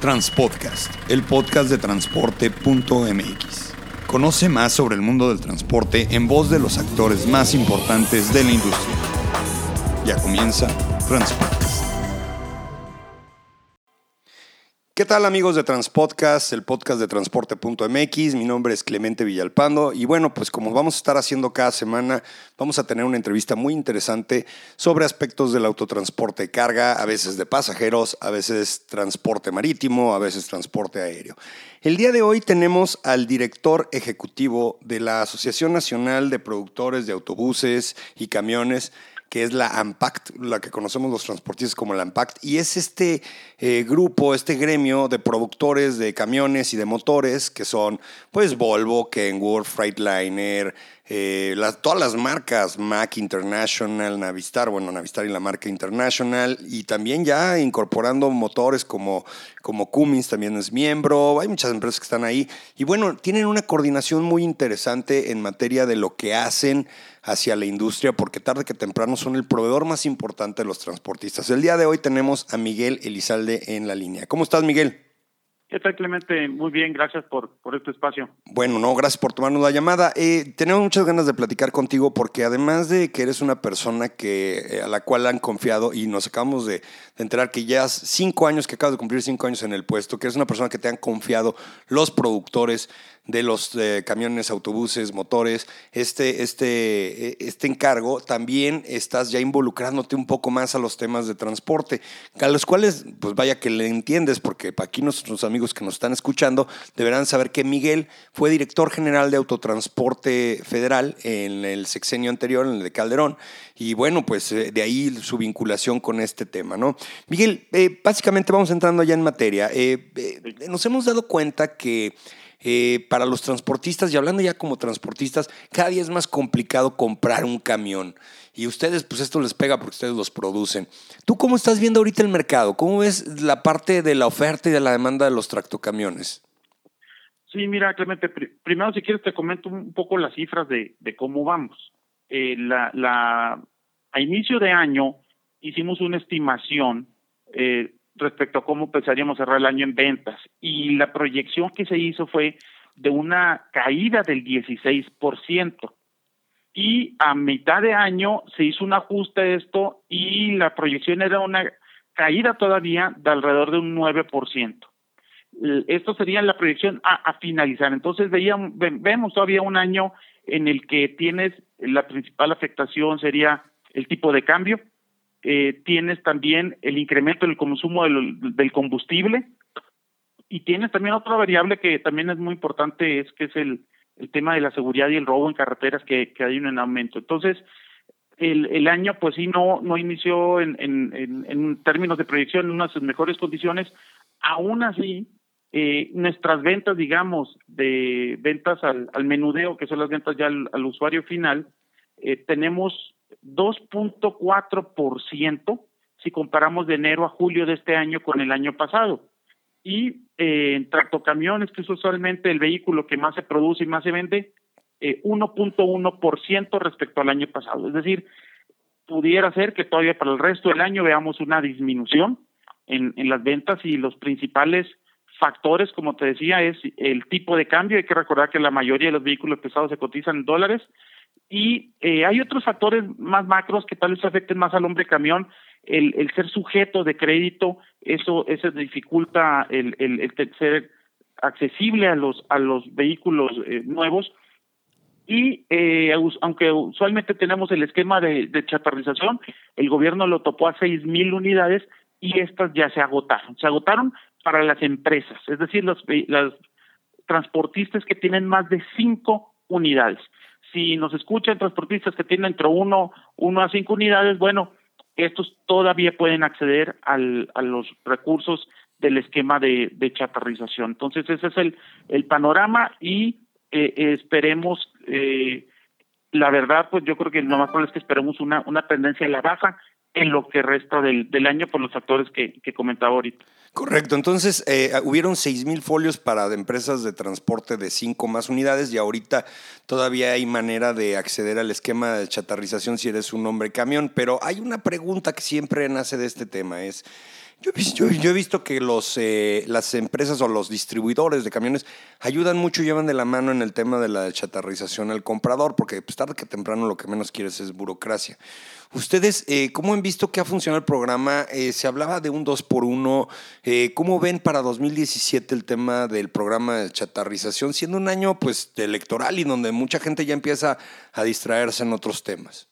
Transpodcast, el podcast de transporte.mx. Conoce más sobre el mundo del transporte en voz de los actores más importantes de la industria. Ya comienza Transpodcast. ¿Qué tal amigos de Transpodcast, el podcast de transporte.mx? Mi nombre es Clemente Villalpando y bueno, pues como vamos a estar haciendo cada semana, vamos a tener una entrevista muy interesante sobre aspectos del autotransporte de carga, a veces de pasajeros, a veces transporte marítimo, a veces transporte aéreo. El día de hoy tenemos al director ejecutivo de la Asociación Nacional de Productores de Autobuses y Camiones, que es la AMPACT, la que conocemos los transportistas como la AMPACT, y es este eh, grupo, este gremio de productores de camiones y de motores, que son pues Volvo, Kenworth, Freightliner, eh, todas las marcas, Mac International, Navistar, bueno, Navistar y la marca International, y también ya incorporando motores como, como Cummins también es miembro, hay muchas empresas que están ahí, y bueno, tienen una coordinación muy interesante en materia de lo que hacen hacia la industria, porque tarde que temprano son el proveedor más importante de los transportistas. El día de hoy tenemos a Miguel Elizalde en la línea. ¿Cómo estás, Miguel? ¿Qué Clemente? Muy bien, gracias por, por este espacio. Bueno, no, gracias por tomarnos la llamada. Eh, tenemos muchas ganas de platicar contigo porque además de que eres una persona que, eh, a la cual han confiado y nos acabamos de, enterar que ya cinco años, que acabas de cumplir cinco años en el puesto, que eres una persona que te han confiado los productores de los eh, camiones, autobuses, motores, este, este, e, este encargo, también estás ya involucrándote un poco más a los temas de transporte, a los cuales, pues vaya que le entiendes, porque aquí nuestros amigos que nos están escuchando deberán saber que Miguel fue director general de Autotransporte Federal en el sexenio anterior, en el de Calderón, y bueno, pues eh, de ahí su vinculación con este tema, ¿no? Miguel, eh, básicamente vamos entrando ya en materia. nos hemos dado cuenta que eh, para los transportistas, y hablando ya como transportistas, cada día es más complicado comprar un camión. Y ustedes, pues esto les pega porque ustedes los producen. ¿Tú cómo estás viendo ahorita el mercado? ¿Cómo ves la parte de la oferta y de la demanda de los tractocamiones? Sí, mira, Clemente, primero si quieres te comento un poco las cifras de, cómo vamos. Eh, la, la, a inicio de año hicimos una estimación eh, respecto a cómo pensaríamos cerrar el año en ventas. Y la proyección que se hizo fue de una caída del 16%. Y a mitad de año se hizo un ajuste a esto y la proyección era una caída todavía de alrededor de un 9%. Esto sería la proyección a, finalizar. Entonces veíamos, vemos todavía un año en el que tienes la principal afectación sería el tipo de cambio, eh, tienes también el incremento del consumo del, combustible y tienes también otra variable que también es muy importante, es que es el, el tema de la seguridad y el robo en carreteras que, que hay un aumento. Entonces, el, el año pues sí no, no inició en, en, en, términos de proyección en unas mejores condiciones, aún así eh, nuestras ventas, digamos, de ventas al, al menudeo, que son las ventas ya al, usuario final, eh, tenemos 2.4% si comparamos de enero a julio de este año con el año pasado. Y eh, en tractocamiones, que es usualmente el vehículo que más se produce y más se vende, eh, 1.1% respecto al año pasado. Es decir, pudiera ser que todavía para el resto del año veamos una disminución en las ventas y los principales factores, como te decía, es el tipo de cambio. Hay que recordar que la mayoría de los vehículos pesados se cotizan en dólares y eh, hay otros factores más macros que tal vez afecten más al hombre camión, el, el ser sujeto de crédito, eso, eso dificulta el, ser accesible a los, a los vehículos eh, nuevos. Y eh, aunque usualmente tenemos el esquema de, de chatarrización, el gobierno lo topó a seis mil unidades y estas ya se agotaron. Se agotaron para las empresas, es decir, los, los transportistas que tienen más de cinco unidades si nos escuchan transportistas que tienen entre uno, uno a cinco unidades, bueno, estos todavía pueden acceder al, a los recursos del esquema de, de chatarrización. Entonces, ese es el, el panorama y eh, esperemos, eh, la verdad, pues yo creo que lo más probable es que esperemos una, una tendencia a la baja en lo que resta del, del año por los factores que, que comentaba ahorita. Correcto, entonces eh, hubieron 6.000 folios para empresas de transporte de 5 más unidades y ahorita todavía hay manera de acceder al esquema de chatarrización si eres un hombre camión, pero hay una pregunta que siempre nace de este tema, es Yo, he visto que los, eh, las empresas o los distribuidores de camiones ayudan mucho, llevan de la mano en el tema de la chatarrización al comprador, porque pues, tarde que temprano lo que menos quieres es burocracia. Ustedes, eh, ¿cómo han visto que ha funcionado el programa? Eh, se hablaba de un 2 por 1 eh, ¿Cómo ven para 2017 el tema del programa de chatarrización, siendo un año pues electoral y donde mucha gente ya empieza a distraerse en otros temas?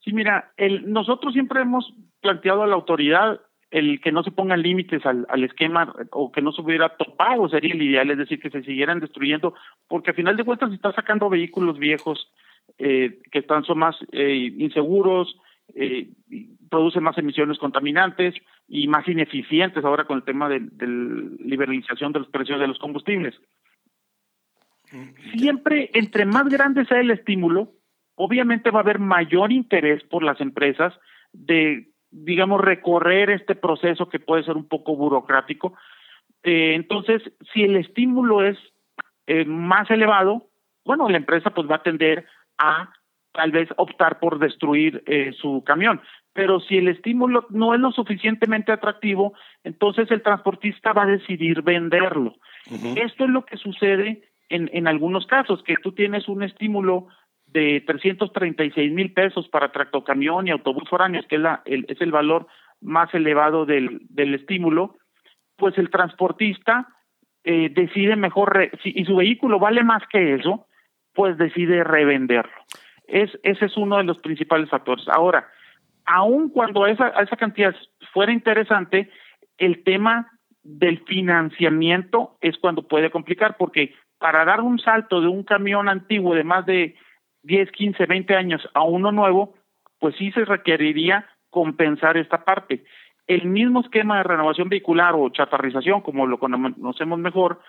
Sí, mira, nosotros siempre hemos planteado a la autoridad el que no se pongan límites al, al, esquema o que no se hubiera topado sería el ideal, es decir, que se siguieran destruyendo, porque al final de cuentas se está sacando vehículos viejos eh, que están son más eh, inseguros, eh, producen más emisiones contaminantes y más ineficientes ahora con el tema de, de liberalización de los precios de los combustibles. Siempre, entre más grande sea el estímulo, obviamente va a haber mayor interés por las empresas de, digamos, recorrer este proceso que puede ser un poco burocrático. Eh, entonces, si el estímulo es eh, más elevado, bueno, la empresa pues va a tender a tal vez optar por destruir eh, su camión. Pero si el estímulo no es lo suficientemente atractivo, entonces el transportista va a decidir venderlo. Esto es lo que sucede en, en algunos casos, que tú tienes un estímulo de 336 mil pesos para tractocamión y autobús foráneos, que es, la, el, es el valor más elevado del, del estímulo, pues el transportista eh, decide mejor, si, y su vehículo vale más que eso, pues decide revenderlo. Es, ese es uno de los principales factores. Ahora, aun cuando esa, esa cantidad fuera interesante, el tema del financiamiento es cuando puede complicar, porque para dar un salto de un camión antiguo de más de 10, 15, 20 años a uno nuevo, pues sí se requeriría compensar esta parte. El mismo esquema de renovación vehicular o chatarrización, como lo conocemos mejor,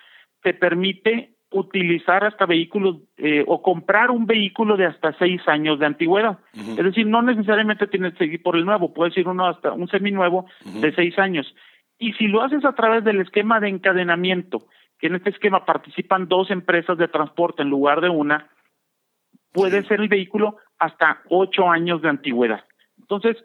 te permite utilizar hasta vehículos eh, o comprar un vehículo de hasta seis años de antigüedad. Es decir, no necesariamente tienes que seguir por el nuevo, puedes ir uno hasta un seminuevo de seis años. Y si lo haces a través del esquema de encadenamiento, que en este esquema participan dos empresas de transporte en lugar de una, puede ser el vehículo hasta ocho años de antigüedad. Entonces,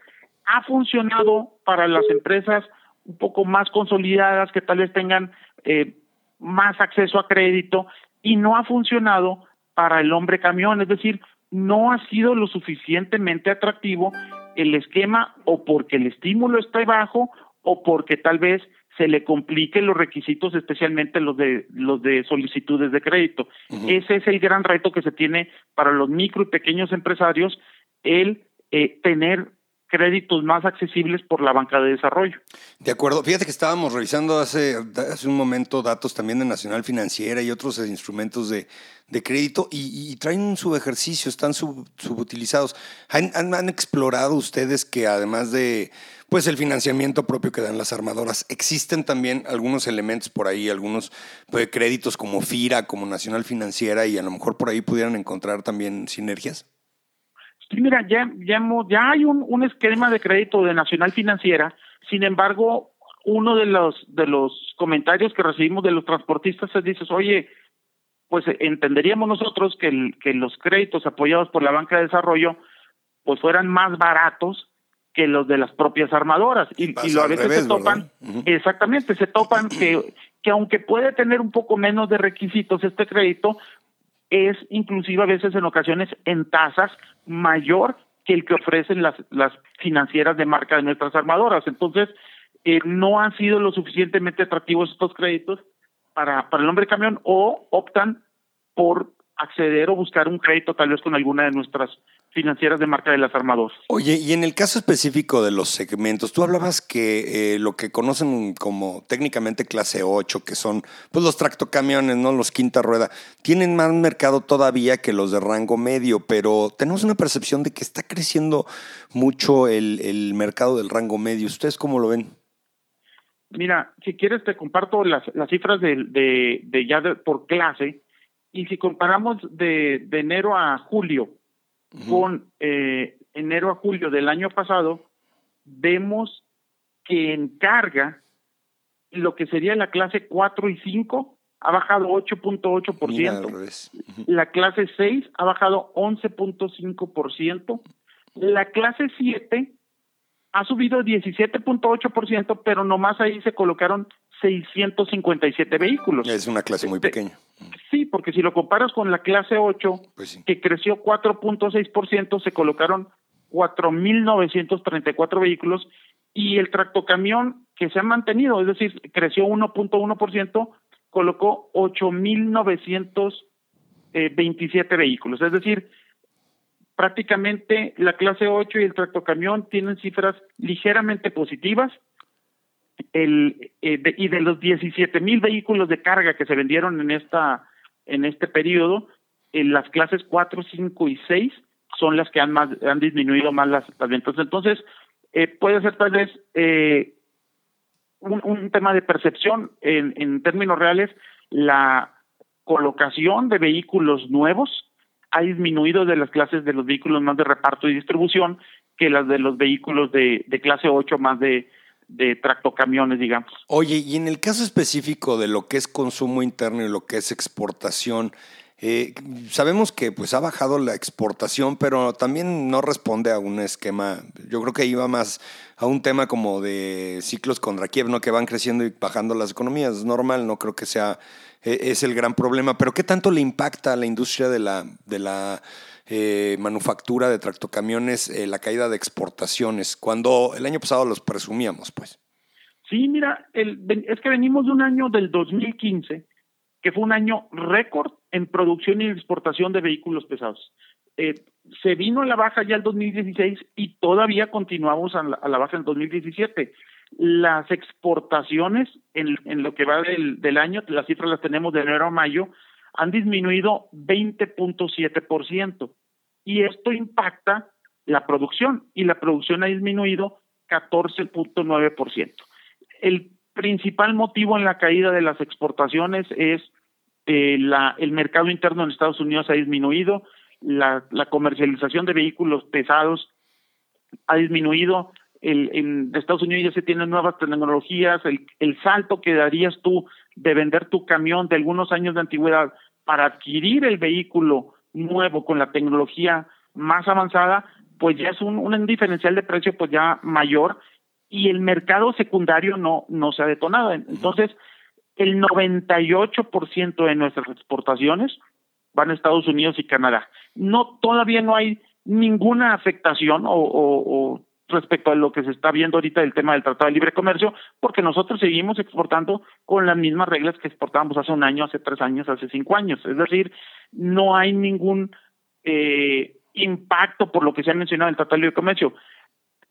ha funcionado para las empresas un poco más consolidadas que tal vez tengan eh, más acceso a crédito y no ha funcionado para el hombre camión, es decir, no ha sido lo suficientemente atractivo el esquema o porque el estímulo está bajo o porque tal vez se le compliquen los requisitos, especialmente los de los de solicitudes de crédito. Ese es el gran reto que se tiene para los micro y pequeños empresarios, el eh, tener créditos más accesibles por la banca de desarrollo. De acuerdo. Fíjate que estábamos revisando hace, hace un momento datos también de Nacional Financiera y otros instrumentos de, de crédito y, traen un subejercicio, están subutilizados. ¿Han, han, explorado ustedes que además de pues el financiamiento propio que dan las armadoras, existen también algunos elementos por ahí, algunos pues, créditos como FIRA, como Nacional Financiera y a lo mejor por ahí pudieran encontrar también sinergias? Sí, mira, ya, ya, ya hay un, esquema de crédito de Nacional Financiera, sin embargo, uno de los, de los comentarios que recibimos de los transportistas es, dices, oye, pues entenderíamos nosotros que, que los créditos apoyados por la banca de desarrollo pues fueran más baratos que los de las propias armadoras. Y, y lo, a veces se topan exactamente se topan que que aunque puede tener un poco menos de requisitos este crédito es inclusive a veces en ocasiones en tasas mayor que el que ofrecen las, las financieras de marca de nuestras armadoras. Entonces, eh, no han sido lo suficientemente atractivos estos créditos para, para el hombre camión o optan por acceder o buscar un crédito tal vez con alguna de nuestras financieras de marca de las armadoras. Oye, y en el caso específico de los segmentos, tú hablabas que eh, lo que conocen como técnicamente clase 8, que son pues los tractocamiones, ¿no? Los quinta rueda, tienen más mercado todavía que los de rango medio, pero tenemos una percepción de que está creciendo mucho el, el mercado del rango medio. ¿Ustedes cómo lo ven? Mira, si quieres te comparto las, las cifras de, de, de ya por clase y si comparamos de, de enero a julio, con eh, enero a julio del año pasado, vemos que en carga lo que sería la clase 4 y 5 ha bajado 8.8%. La clase 6 ha bajado 11.5%. La clase 7 ha subido 17.8%, pero nomás ahí se colocaron 657 vehículos. Es una clase muy pequeña. Sí, porque si lo comparas con la clase 8, pues que creció 4.6%, se colocaron 4.934 vehículos y el tractocamión que se ha mantenido, es decir, creció 1.1%, colocó 8.927 vehículos. Es decir, prácticamente la clase 8 y el tractocamión tienen cifras ligeramente positivas. El, eh, y de los 17 mil vehículos de carga que se vendieron en esta en este periodo, en las clases 4, 5 y 6 son las que han más han disminuido más las, ventas. Entonces, eh, puede ser tal vez eh, un, un, tema de percepción en, en términos reales, la colocación de vehículos nuevos ha disminuido de las clases de los vehículos más de reparto y distribución que las de los vehículos de, de clase 8 más de, de tractocamiones, digamos. Oye, y en el caso específico de lo que es consumo interno y lo que es exportación, eh, sabemos que pues ha bajado la exportación, pero también no responde a un esquema, yo creo que iba más a un tema como de ciclos contra Kiev, ¿no? Que van creciendo y bajando las economías. Es normal, no creo que sea, eh, es el gran problema. Pero ¿qué tanto le impacta a la industria de la, de la eh, manufactura de tractocamiones eh, la caída de exportaciones? Cuando el año pasado los presumíamos, pues. Sí, mira, el, es que venimos de un año del 2015 que fue un año récord en producción y exportación de vehículos pesados. Eh, se vino a la baja ya el 2016 y todavía continuamos a la, a la baja en el 2017. Las exportaciones en, lo que va del, año, las cifras las tenemos de enero a mayo, han disminuido 20.7%. Y esto impacta la producción y la producción ha disminuido 14.9%. El principal motivo en la caída de las exportaciones es eh, la, el mercado interno en Estados Unidos ha disminuido, la, la comercialización de vehículos pesados ha disminuido, el, en Estados Unidos ya se tienen nuevas tecnologías, el, el salto que darías tú de vender tu camión de algunos años de antigüedad para adquirir el vehículo nuevo con la tecnología más avanzada, pues ya es un, un diferencial de precio pues ya mayor y el mercado secundario no, no se ha detonado. Entonces, el 98% de nuestras exportaciones van a Estados Unidos y Canadá. No, todavía no hay ninguna afectación o, o, o respecto a lo que se está viendo ahorita del tema del Tratado de Libre Comercio, porque nosotros seguimos exportando con las mismas reglas que exportábamos hace un año, hace tres años, hace cinco años. Es decir, no hay ningún eh, impacto por lo que se ha mencionado el Tratado de Libre Comercio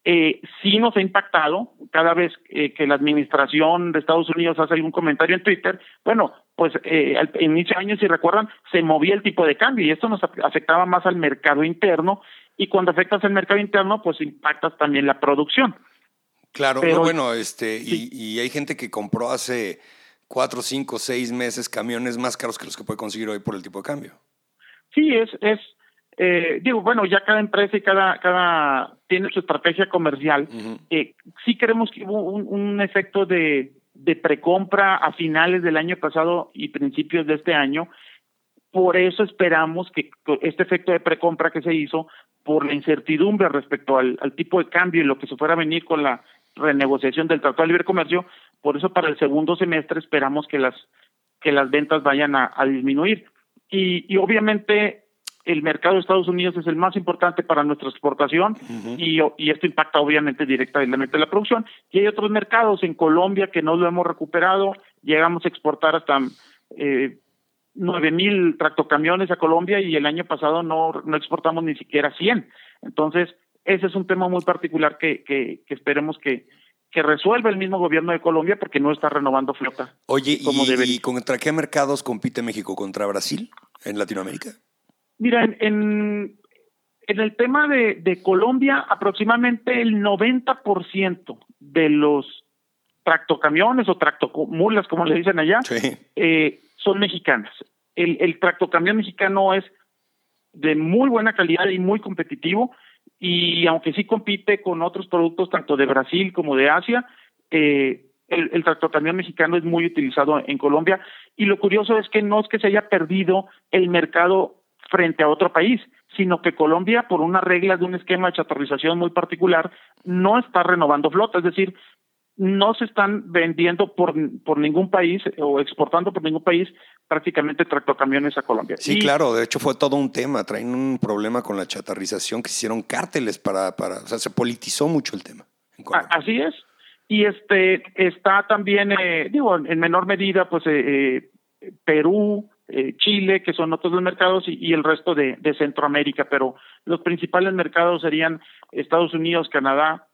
eh, sí nos ha impactado cada vez eh, que la administración de Estados Unidos hace algún comentario en Twitter. Bueno, pues eh, al inicio de año, si recuerdan, se movía el tipo de cambio y esto nos afectaba más al mercado interno y cuando afectas el mercado interno, pues impactas también la producción. Claro, Pero, bueno, este, sí. y, y hay gente que compró hace cuatro, cinco, seis meses camiones más caros que los que puede conseguir hoy por el tipo de cambio. Sí, es, es, eh, digo, bueno, ya cada empresa y cada, cada tiene su estrategia comercial. Uh -huh. eh, sí creemos que hubo un, un efecto de, de precompra a finales del año pasado y principios de este año. Por eso esperamos que este efecto de precompra que se hizo, por la incertidumbre respecto al, al tipo de cambio y lo que se fuera a venir con la renegociación del Tratado de Libre Comercio, por eso para el segundo semestre esperamos que las que las ventas vayan a, a disminuir. Y, y obviamente el mercado de Estados Unidos es el más importante para nuestra exportación uh -huh. y, y, esto impacta obviamente directamente la producción. Y hay otros mercados en Colombia que no lo hemos recuperado, llegamos a exportar hasta eh, nueve mil tractocamiones a Colombia y el año pasado no, no exportamos ni siquiera 100. Entonces, ese es un tema muy particular que, que, que esperemos que, que resuelva el mismo gobierno de Colombia porque no está renovando flota. Oye, como ¿y, ¿y contra qué mercados compite México? ¿Contra Brasil en Latinoamérica? Mira, en, en, en el tema de, de, Colombia, aproximadamente el 90% de los tractocamiones o tractomulas, como le dicen allá, sí. eh, son mexicanas. El, el tractocamión mexicano es de muy buena calidad y muy competitivo y aunque sí compite con otros productos tanto de Brasil como de Asia, eh, el, el tractocamión mexicano es muy utilizado en Colombia y lo curioso es que no es que se haya perdido el mercado frente a otro país, sino que Colombia, por una regla de un esquema de chatarrización muy particular, no está renovando flota, es decir, no se están vendiendo por, por ningún país o exportando por ningún país prácticamente tractocamiones a Colombia. Sí, claro, de hecho fue todo un tema, traen un problema con la chatarrización que se hicieron cárteles para, para, o sea, se politizó mucho el tema. Así es. Y este está también, eh, digo, en menor medida, pues eh, eh, Perú, Chile, que son otros mercados, y, el resto de, de, Centroamérica, pero los principales mercados serían Estados Unidos, Canadá,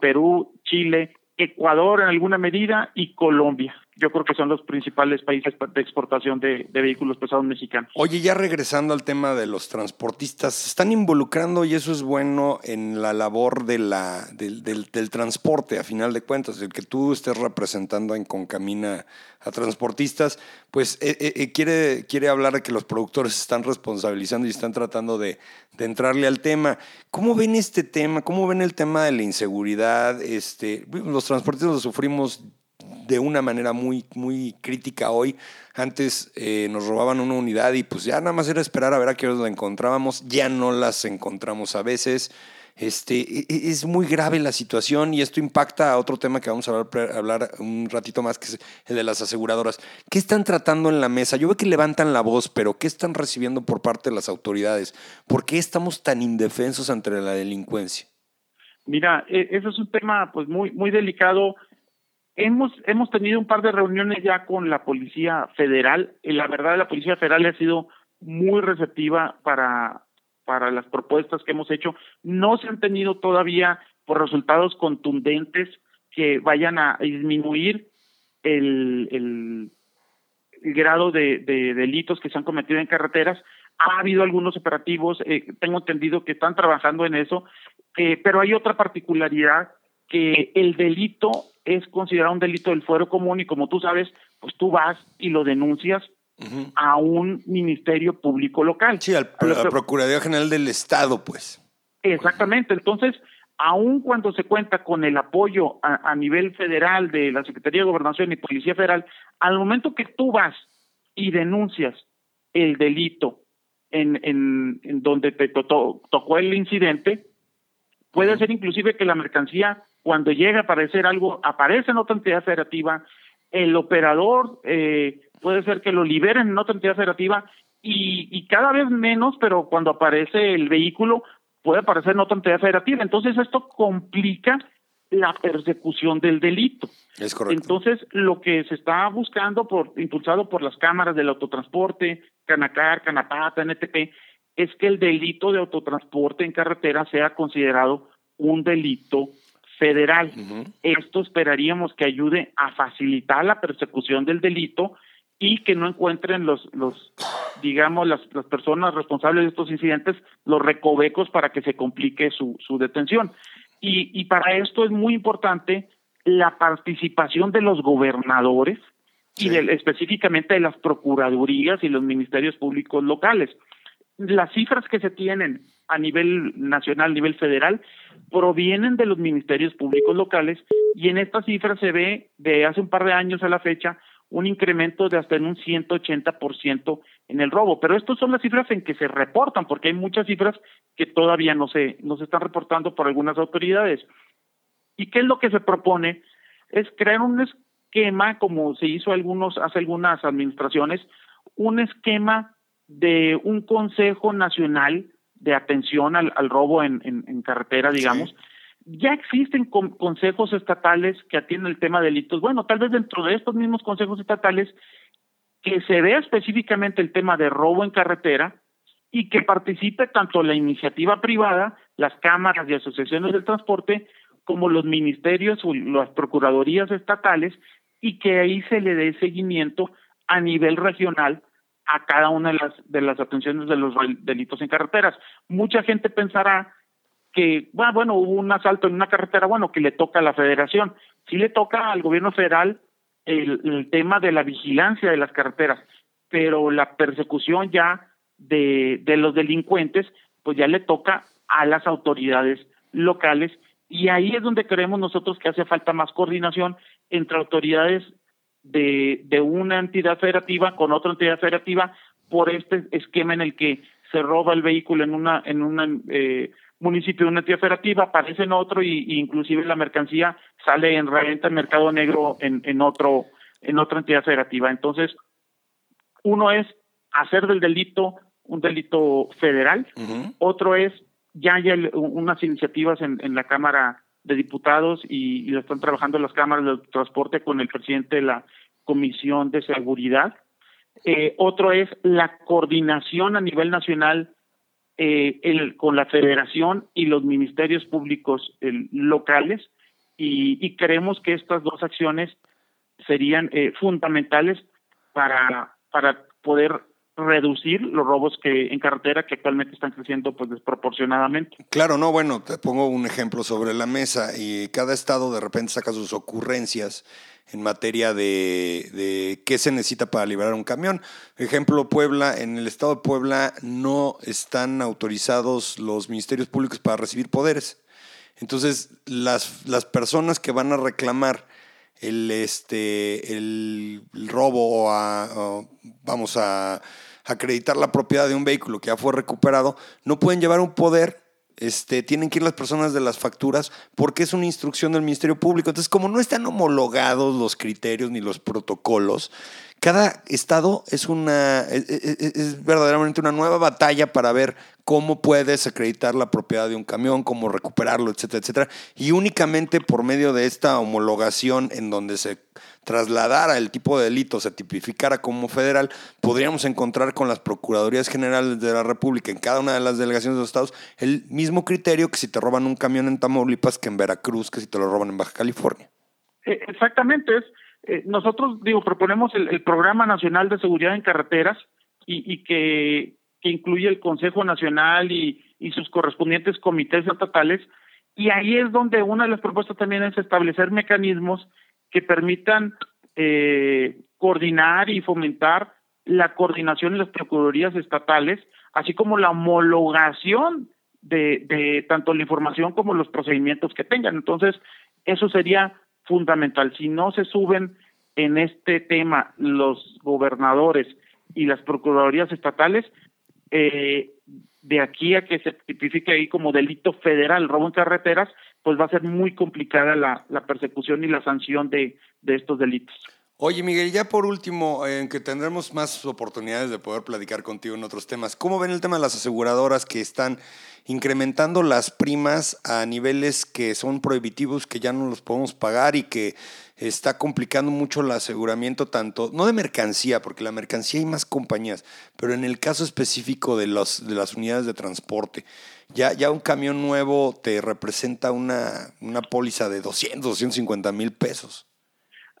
Perú, Chile, Ecuador en alguna medida y Colombia yo creo que son los principales países de exportación de, vehículos pesados mexicanos. Oye, ya regresando al tema de los transportistas, se están involucrando y eso es bueno en la labor de la, del, del, transporte, a final de cuentas, el que tú estés representando en Concamina a transportistas, pues eh, eh, eh, quiere, quiere hablar de que los productores se están responsabilizando y están tratando de, de, entrarle al tema. ¿Cómo ven este tema? ¿Cómo ven el tema de la inseguridad? Este, los transportistas lo sufrimos de una manera muy, muy crítica hoy. Antes eh, nos robaban una unidad y pues ya nada más era esperar a ver a qué hora la encontrábamos. Ya no las encontramos a veces. Este, e, e, es muy grave la situación y esto impacta a otro tema que vamos a hablar, un ratito más, que es el de las aseguradoras. ¿Qué están tratando en la mesa? Yo veo que levantan la voz, pero ¿qué están recibiendo por parte de las autoridades? ¿Por qué estamos tan indefensos ante la delincuencia? Mira, e, eso es un tema pues muy, muy delicado Hemos, hemos tenido un par de reuniones ya con la Policía Federal. Y la verdad, la Policía Federal ha sido muy receptiva para, para las propuestas que hemos hecho. No se han tenido todavía por resultados contundentes que vayan a disminuir el, el, grado de, de, delitos que se han cometido en carreteras. Ha habido algunos operativos, eh, tengo entendido que están trabajando en eso, eh, pero hay otra particularidad que el delito es considerado un delito del fuero común y como tú sabes, pues tú vas y lo denuncias a un ministerio público local. Sí, al, a la Procuraduría General del Estado, pues. Exactamente, entonces, aun cuando se cuenta con el apoyo a, nivel federal de la Secretaría de Gobernación y Policía Federal, al momento que tú vas y denuncias el delito en, en, donde te tocó el incidente, puede ser inclusive que la mercancía cuando llega a aparecer algo, aparece en otra entidad federativa, el operador eh, puede ser que lo liberen en otra entidad federativa y, y cada vez menos, pero cuando aparece el vehículo puede aparecer en otra entidad federativa. Entonces esto complica la persecución del delito. Es correcto. Entonces, lo que se está buscando, por, impulsado por las cámaras del autotransporte, Canacar, Canapata, NTP, es que el delito de autotransporte en carretera sea considerado un delito federal. Esto esperaríamos que ayude a facilitar la persecución del delito y que no encuentren los, los digamos, las, las personas responsables de estos incidentes los recovecos para que se complique su, su detención. Y, y para esto es muy importante la participación de los gobernadores y específicamente de las procuradurías y los ministerios públicos locales. Las cifras que se tienen a nivel nacional, a nivel federal, provienen de los ministerios públicos locales y en esta cifra se ve de hace un par de años a la fecha un incremento de hasta en un 180% en el robo. Pero estas son las cifras en que se reportan, porque hay muchas cifras que todavía no se, no se están reportando por algunas autoridades. ¿Y qué es lo que se propone? Es crear un esquema, como se hizo algunos, hace algunas administraciones, un esquema de un Consejo Nacional de atención al, robo en, en, carretera, digamos. Ya existen consejos estatales que atienden el tema de delitos. Bueno, tal vez dentro de estos mismos consejos estatales que se vea específicamente el tema de robo en carretera y que participe tanto la iniciativa privada, las cámaras y asociaciones del transporte, como los ministerios o las procuradurías estatales, y que ahí se le dé seguimiento a nivel regional a cada una de las, de las atenciones de los delitos en carreteras. Mucha gente pensará que, bueno, bueno, hubo un asalto en una carretera, bueno, que le toca a la federación. Sí le toca al gobierno federal el, el tema de la vigilancia de las carreteras, pero la persecución ya de, de los delincuentes, pues ya le toca a las autoridades locales y ahí es donde creemos nosotros que hace falta más coordinación entre autoridades de, de una entidad federativa con otra entidad federativa por este esquema en el que se roba el vehículo en una en una eh, municipio de una entidad federativa, aparece en otro y, inclusive la mercancía sale en reventa en mercado negro en, en otro en otra entidad federativa. Entonces, uno es hacer del delito un delito federal, otro es ya hay unas iniciativas en, en la Cámara de Diputados y, y, lo están trabajando las cámaras de transporte con el presidente de la Comisión de Seguridad. Eh, otro es la coordinación a nivel nacional eh, el, con la federación y los ministerios públicos locales y, y, creemos que estas dos acciones serían eh, fundamentales para, para poder reducir los robos que en carretera que actualmente están creciendo pues desproporcionadamente. Claro, no, bueno, te pongo un ejemplo sobre la mesa y cada estado de repente saca sus ocurrencias en materia de, de qué se necesita para liberar un camión. Ejemplo, Puebla, en el estado de Puebla no están autorizados los ministerios públicos para recibir poderes. Entonces, las, las personas que van a reclamar el, este, el, robo o, vamos a acreditar la propiedad de un vehículo que ya fue recuperado, no pueden llevar un poder este, tienen que ir las personas de las facturas porque es una instrucción del Ministerio Público. Entonces, como no están homologados los criterios ni los protocolos, cada estado es una es, verdaderamente una nueva batalla para ver cómo puedes acreditar la propiedad de un camión, cómo recuperarlo, etcétera, etcétera. Y únicamente por medio de esta homologación en donde se trasladara el tipo de delito, se tipificara como federal, podríamos encontrar con las Procuradurías Generales de la República en cada una de las delegaciones de los estados el mismo criterio que si te roban un camión en Tamaulipas que en Veracruz, que si te lo roban en Baja California. Eh, exactamente, es eh, nosotros, digo, proponemos el, Programa Nacional de Seguridad en Carreteras y, que, incluye el Consejo Nacional y, sus correspondientes comités estatales. Y ahí es donde una de las propuestas también es establecer mecanismos que permitan eh, coordinar y fomentar la coordinación en las procuradurías estatales, así como la homologación de, de tanto la información como los procedimientos que tengan. Entonces, eso sería fundamental. Si no se suben en este tema los gobernadores y las procuradurías estatales, eh, de aquí a que se tipifique ahí como delito federal robo en carreteras, pues va a ser muy complicada la, la persecución y la sanción de, de estos delitos. Oye, Miguel, ya por último, en que tendremos más oportunidades de poder platicar contigo en otros temas, ¿cómo ven el tema de las aseguradoras que están incrementando las primas a niveles que son prohibitivos, que ya no los podemos pagar y que está complicando mucho el aseguramiento tanto, no de mercancía, porque la mercancía hay más compañías, pero en el caso específico de, de las unidades de transporte, ya, ya un camión nuevo te representa una, una póliza de 200, 250 mil pesos.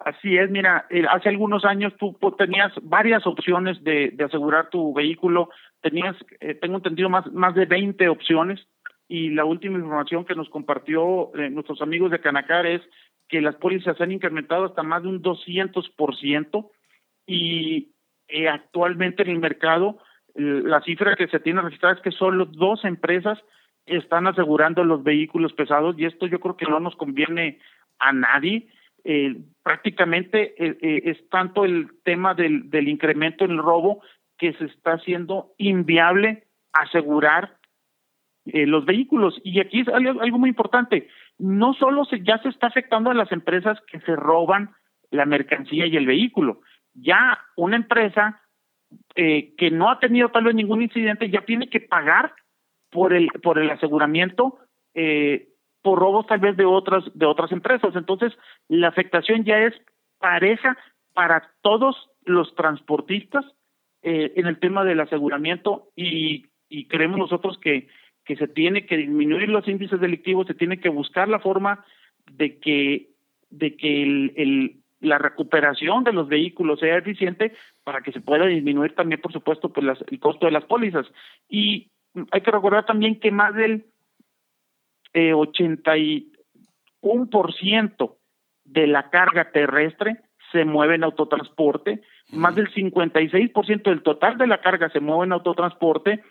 Así es, mira, eh, hace algunos años tú tenías varias opciones de, de asegurar tu vehículo, tenías, eh, tengo entendido, más, más de 20 opciones. Y la última información que nos compartió eh, nuestros amigos de Canacar es que las pólizas han incrementado hasta más de un 200% y actualmente en el mercado la cifra que se tiene registrada es que solo dos empresas están asegurando los vehículos pesados. Y esto yo creo que no nos conviene a nadie eh, prácticamente eh, eh, es tanto el tema del, del incremento en el robo que se está haciendo inviable asegurar eh, los vehículos. Y aquí es algo, algo muy importante, no solo se, ya se está afectando a las empresas que se roban la mercancía y el vehículo, ya una empresa eh, que no ha tenido tal vez ningún incidente ya tiene que pagar por el por el aseguramiento eh, por robos tal vez de otras de otras empresas. Entonces, la afectación ya es pareja para todos los transportistas eh, en el tema del aseguramiento y, creemos nosotros que, que se tiene que disminuir los índices delictivos, se tiene que buscar la forma de que de que la recuperación de los vehículos sea eficiente para que se pueda disminuir también, por supuesto, pues las, el costo de las pólizas. Y hay que recordar también que más del eh, 81% de la carga terrestre se mueve en autotransporte, más del 56% del total de la carga se mueve en autotransporte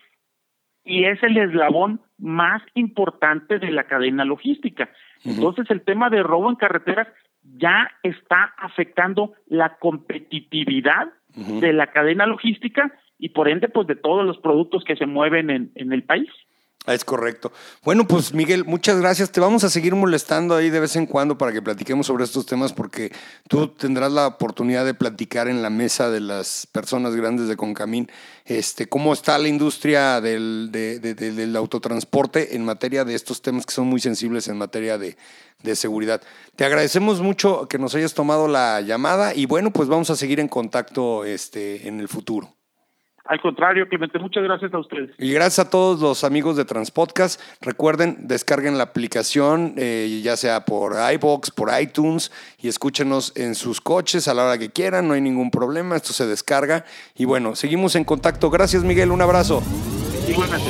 y es el eslabón más importante de la cadena logística. Entonces el tema de robo en carreteras ya está afectando la competitividad de la cadena logística y por ende pues de todos los productos que se mueven en, en el país. Es correcto. Bueno, pues Miguel, muchas gracias. Te vamos a seguir molestando ahí de vez en cuando para que platiquemos sobre estos temas porque tú tendrás la oportunidad de platicar en la mesa de las personas grandes de Concamín este, cómo está la industria del, autotransporte en materia de estos temas que son muy sensibles en materia de, de seguridad. Te agradecemos mucho que nos hayas tomado la llamada y bueno, pues vamos a seguir en contacto este, en el futuro. Al contrario, Clemente, muchas gracias a ustedes. Y gracias a todos los amigos de Transpodcast. Recuerden, descarguen la aplicación, eh, ya sea por iBox, por iTunes, y escúchenos en sus coches a la hora que quieran, no hay ningún problema, esto se descarga. Y bueno, seguimos en contacto. Gracias, Miguel, un abrazo. Igualmente.